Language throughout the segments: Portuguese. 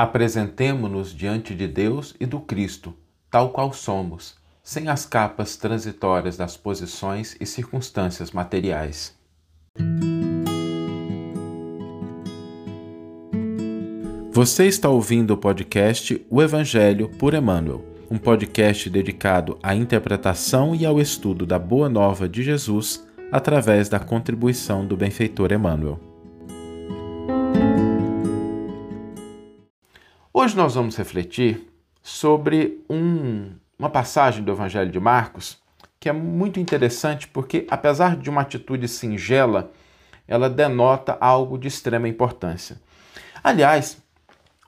Apresentemo-nos diante de Deus e do Cristo, tal qual somos, sem as capas transitórias das posições e circunstâncias materiais. Você está ouvindo o podcast O Evangelho por Emmanuel, um podcast dedicado à interpretação e ao estudo da Boa Nova de Jesus através da contribuição do benfeitor Emmanuel. Hoje nós vamos refletir sobre um, uma passagem do Evangelho de Marcos que é muito interessante porque, apesar de uma atitude singela, ela denota algo de extrema importância. Aliás,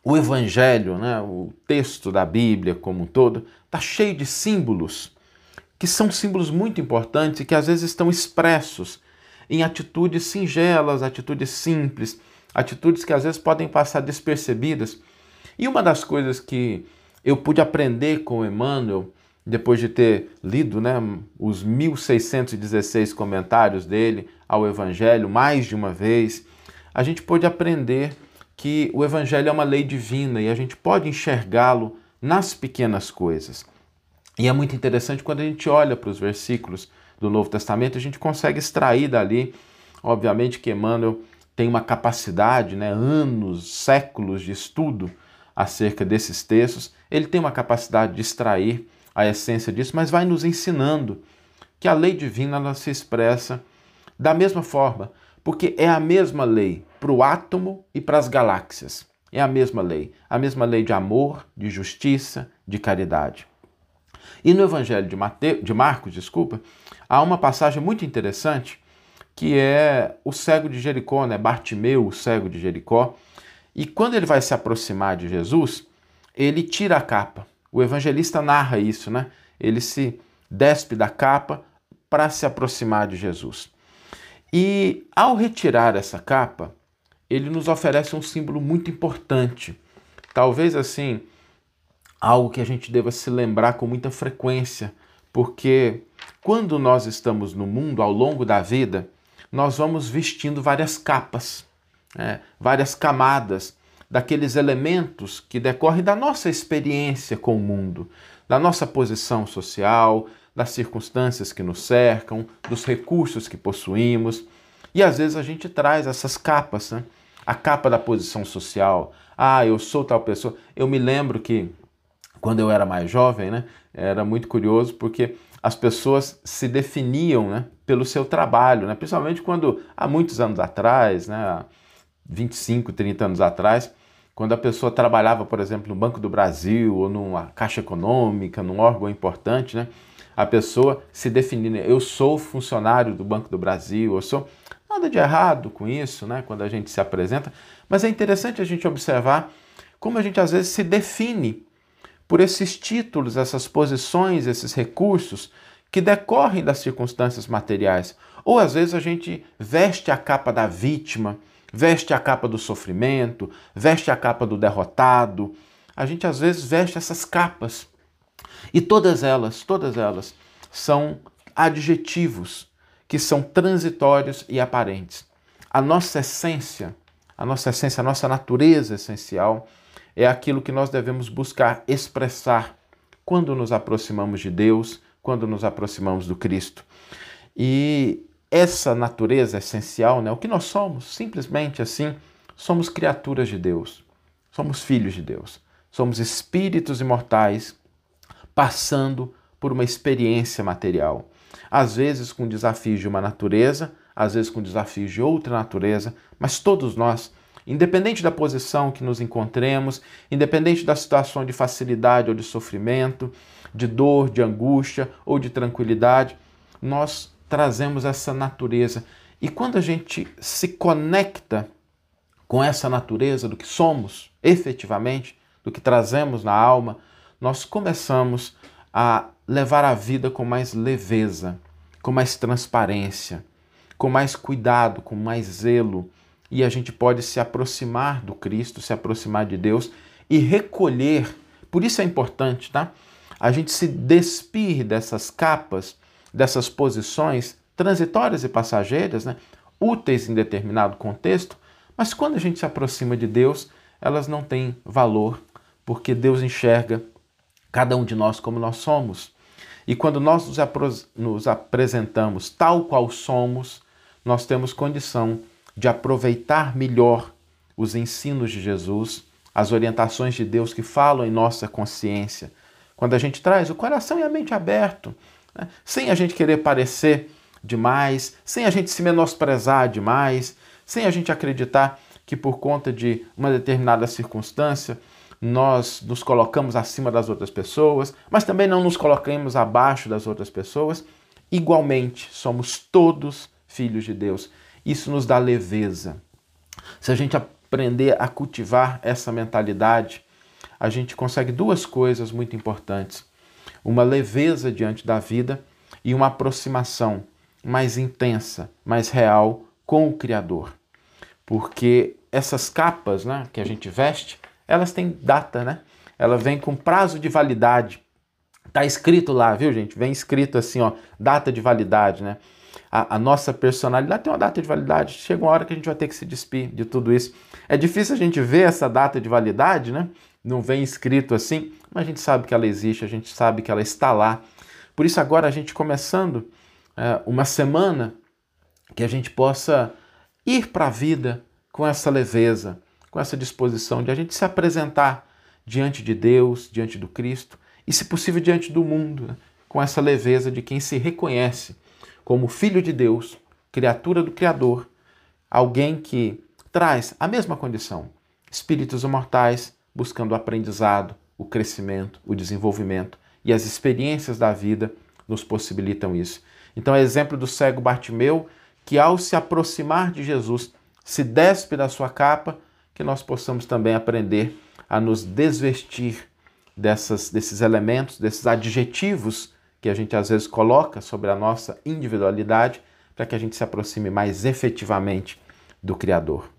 o Evangelho, né, o texto da Bíblia como um todo, está cheio de símbolos que são símbolos muito importantes e que às vezes estão expressos em atitudes singelas, atitudes simples, atitudes que às vezes podem passar despercebidas. E uma das coisas que eu pude aprender com Emmanuel, depois de ter lido né, os 1616 comentários dele ao Evangelho mais de uma vez, a gente pôde aprender que o Evangelho é uma lei divina e a gente pode enxergá-lo nas pequenas coisas. E é muito interessante quando a gente olha para os versículos do Novo Testamento, a gente consegue extrair dali, obviamente que Emmanuel tem uma capacidade, né, anos, séculos de estudo acerca desses textos, ele tem uma capacidade de extrair a essência disso, mas vai nos ensinando que a lei divina ela se expressa da mesma forma, porque é a mesma lei para o átomo e para as galáxias. É a mesma lei, a mesma lei de amor, de justiça, de caridade. E no Evangelho de, Mate... de Marcos, desculpa, há uma passagem muito interessante que é o cego de Jericó, né? Bartimeu, o cego de Jericó. E quando ele vai se aproximar de Jesus, ele tira a capa. O evangelista narra isso, né? Ele se despe da capa para se aproximar de Jesus. E ao retirar essa capa, ele nos oferece um símbolo muito importante. Talvez assim, algo que a gente deva se lembrar com muita frequência, porque quando nós estamos no mundo ao longo da vida, nós vamos vestindo várias capas, né? várias camadas daqueles elementos que decorrem da nossa experiência com o mundo, da nossa posição social, das circunstâncias que nos cercam, dos recursos que possuímos. E às vezes a gente traz essas capas, né? a capa da posição social. Ah, eu sou tal pessoa. Eu me lembro que quando eu era mais jovem, né, era muito curioso porque as pessoas se definiam né, pelo seu trabalho, né, principalmente quando há muitos anos atrás, né, 25, 30 anos atrás, quando a pessoa trabalhava, por exemplo, no Banco do Brasil ou numa Caixa Econômica, num órgão importante, né, a pessoa se definia, eu sou funcionário do Banco do Brasil, eu sou nada de errado com isso, né, quando a gente se apresenta, mas é interessante a gente observar como a gente às vezes se define por esses títulos, essas posições, esses recursos que decorrem das circunstâncias materiais. Ou às vezes a gente veste a capa da vítima, veste a capa do sofrimento, veste a capa do derrotado. A gente às vezes veste essas capas. E todas elas, todas elas são adjetivos que são transitórios e aparentes. A nossa essência, a nossa essência, a nossa natureza essencial é aquilo que nós devemos buscar expressar quando nos aproximamos de Deus, quando nos aproximamos do Cristo. E essa natureza essencial, né, o que nós somos, simplesmente assim, somos criaturas de Deus, somos filhos de Deus, somos espíritos imortais passando por uma experiência material, às vezes com desafios de uma natureza, às vezes com desafios de outra natureza, mas todos nós Independente da posição que nos encontremos, independente da situação de facilidade ou de sofrimento, de dor, de angústia ou de tranquilidade, nós trazemos essa natureza. E quando a gente se conecta com essa natureza do que somos efetivamente, do que trazemos na alma, nós começamos a levar a vida com mais leveza, com mais transparência, com mais cuidado, com mais zelo e a gente pode se aproximar do Cristo, se aproximar de Deus e recolher. Por isso é importante, tá? A gente se despir dessas capas, dessas posições transitórias e passageiras, né? úteis em determinado contexto, mas quando a gente se aproxima de Deus, elas não têm valor, porque Deus enxerga cada um de nós como nós somos. E quando nós nos, nos apresentamos tal qual somos, nós temos condição de aproveitar melhor os ensinos de Jesus, as orientações de Deus que falam em nossa consciência. Quando a gente traz o coração e a mente aberto, né? sem a gente querer parecer demais, sem a gente se menosprezar demais, sem a gente acreditar que por conta de uma determinada circunstância nós nos colocamos acima das outras pessoas, mas também não nos colocamos abaixo das outras pessoas. Igualmente, somos todos filhos de Deus. Isso nos dá leveza. Se a gente aprender a cultivar essa mentalidade, a gente consegue duas coisas muito importantes: uma leveza diante da vida e uma aproximação mais intensa, mais real com o Criador. Porque essas capas né, que a gente veste, elas têm data, né? Ela vem com prazo de validade. Tá escrito lá, viu, gente? Vem escrito assim, ó, data de validade, né? A, a, nossa personalidade tem uma data de validade. Chega uma hora que a gente vai ter que se despir de tudo isso. É difícil a gente ver essa data de validade, né? Não vem escrito assim, mas a gente sabe que ela existe, a gente sabe que ela está lá. Por isso, agora a gente começando é, uma semana que a gente possa ir para a vida com essa leveza, com essa disposição de a gente se apresentar diante de Deus, diante do Cristo e, se possível, diante do mundo, né? com essa leveza de quem se reconhece como filho de Deus, criatura do Criador, alguém que traz a mesma condição, espíritos imortais buscando aprendizado, o crescimento, o desenvolvimento e as experiências da vida nos possibilitam isso. Então, é exemplo do cego Bartimeu, que ao se aproximar de Jesus, se despe da sua capa que nós possamos também aprender a nos desvestir dessas, desses elementos, desses adjetivos que a gente às vezes coloca sobre a nossa individualidade, para que a gente se aproxime mais efetivamente do Criador.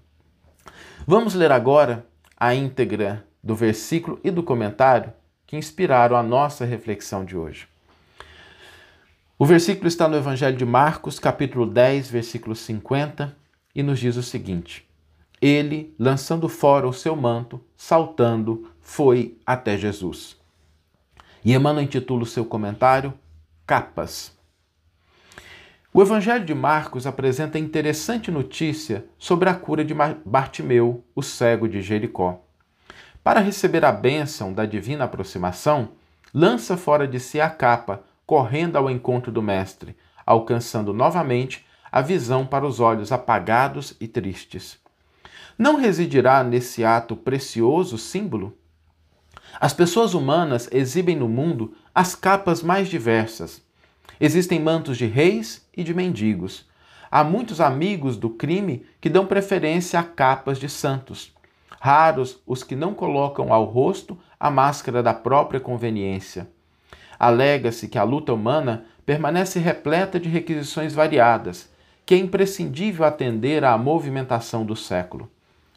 Vamos ler agora a íntegra do versículo e do comentário que inspiraram a nossa reflexão de hoje. O versículo está no Evangelho de Marcos, capítulo 10, versículo 50, e nos diz o seguinte: ele, lançando fora o seu manto, saltando, foi até Jesus. E Emmanuel intitula o seu comentário Capas. O Evangelho de Marcos apresenta interessante notícia sobre a cura de Bartimeu, o cego de Jericó. Para receber a bênção da divina aproximação, lança fora de si a capa, correndo ao encontro do Mestre, alcançando novamente a visão para os olhos apagados e tristes não residirá nesse ato precioso símbolo? As pessoas humanas exibem no mundo as capas mais diversas. Existem mantos de reis e de mendigos. Há muitos amigos do crime que dão preferência a capas de santos. Raros os que não colocam ao rosto a máscara da própria conveniência. Alega-se que a luta humana permanece repleta de requisições variadas, que é imprescindível atender à movimentação do século.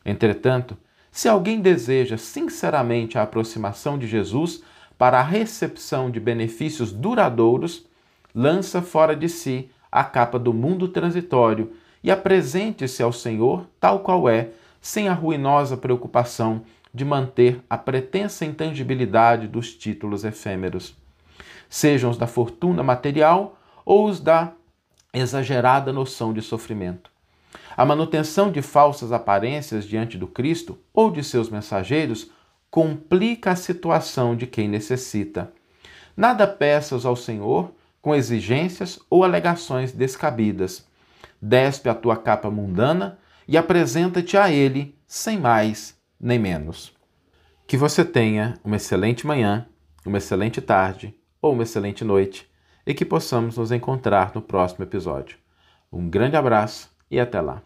Entretanto, se alguém deseja sinceramente a aproximação de Jesus para a recepção de benefícios duradouros, lança fora de si a capa do mundo transitório e apresente-se ao Senhor tal qual é, sem a ruinosa preocupação de manter a pretensa intangibilidade dos títulos efêmeros, sejam os da fortuna material ou os da exagerada noção de sofrimento. A manutenção de falsas aparências diante do Cristo ou de seus mensageiros complica a situação de quem necessita. Nada peças ao Senhor com exigências ou alegações descabidas. Despe a tua capa mundana e apresenta-te a Ele sem mais nem menos. Que você tenha uma excelente manhã, uma excelente tarde ou uma excelente noite e que possamos nos encontrar no próximo episódio. Um grande abraço e até lá.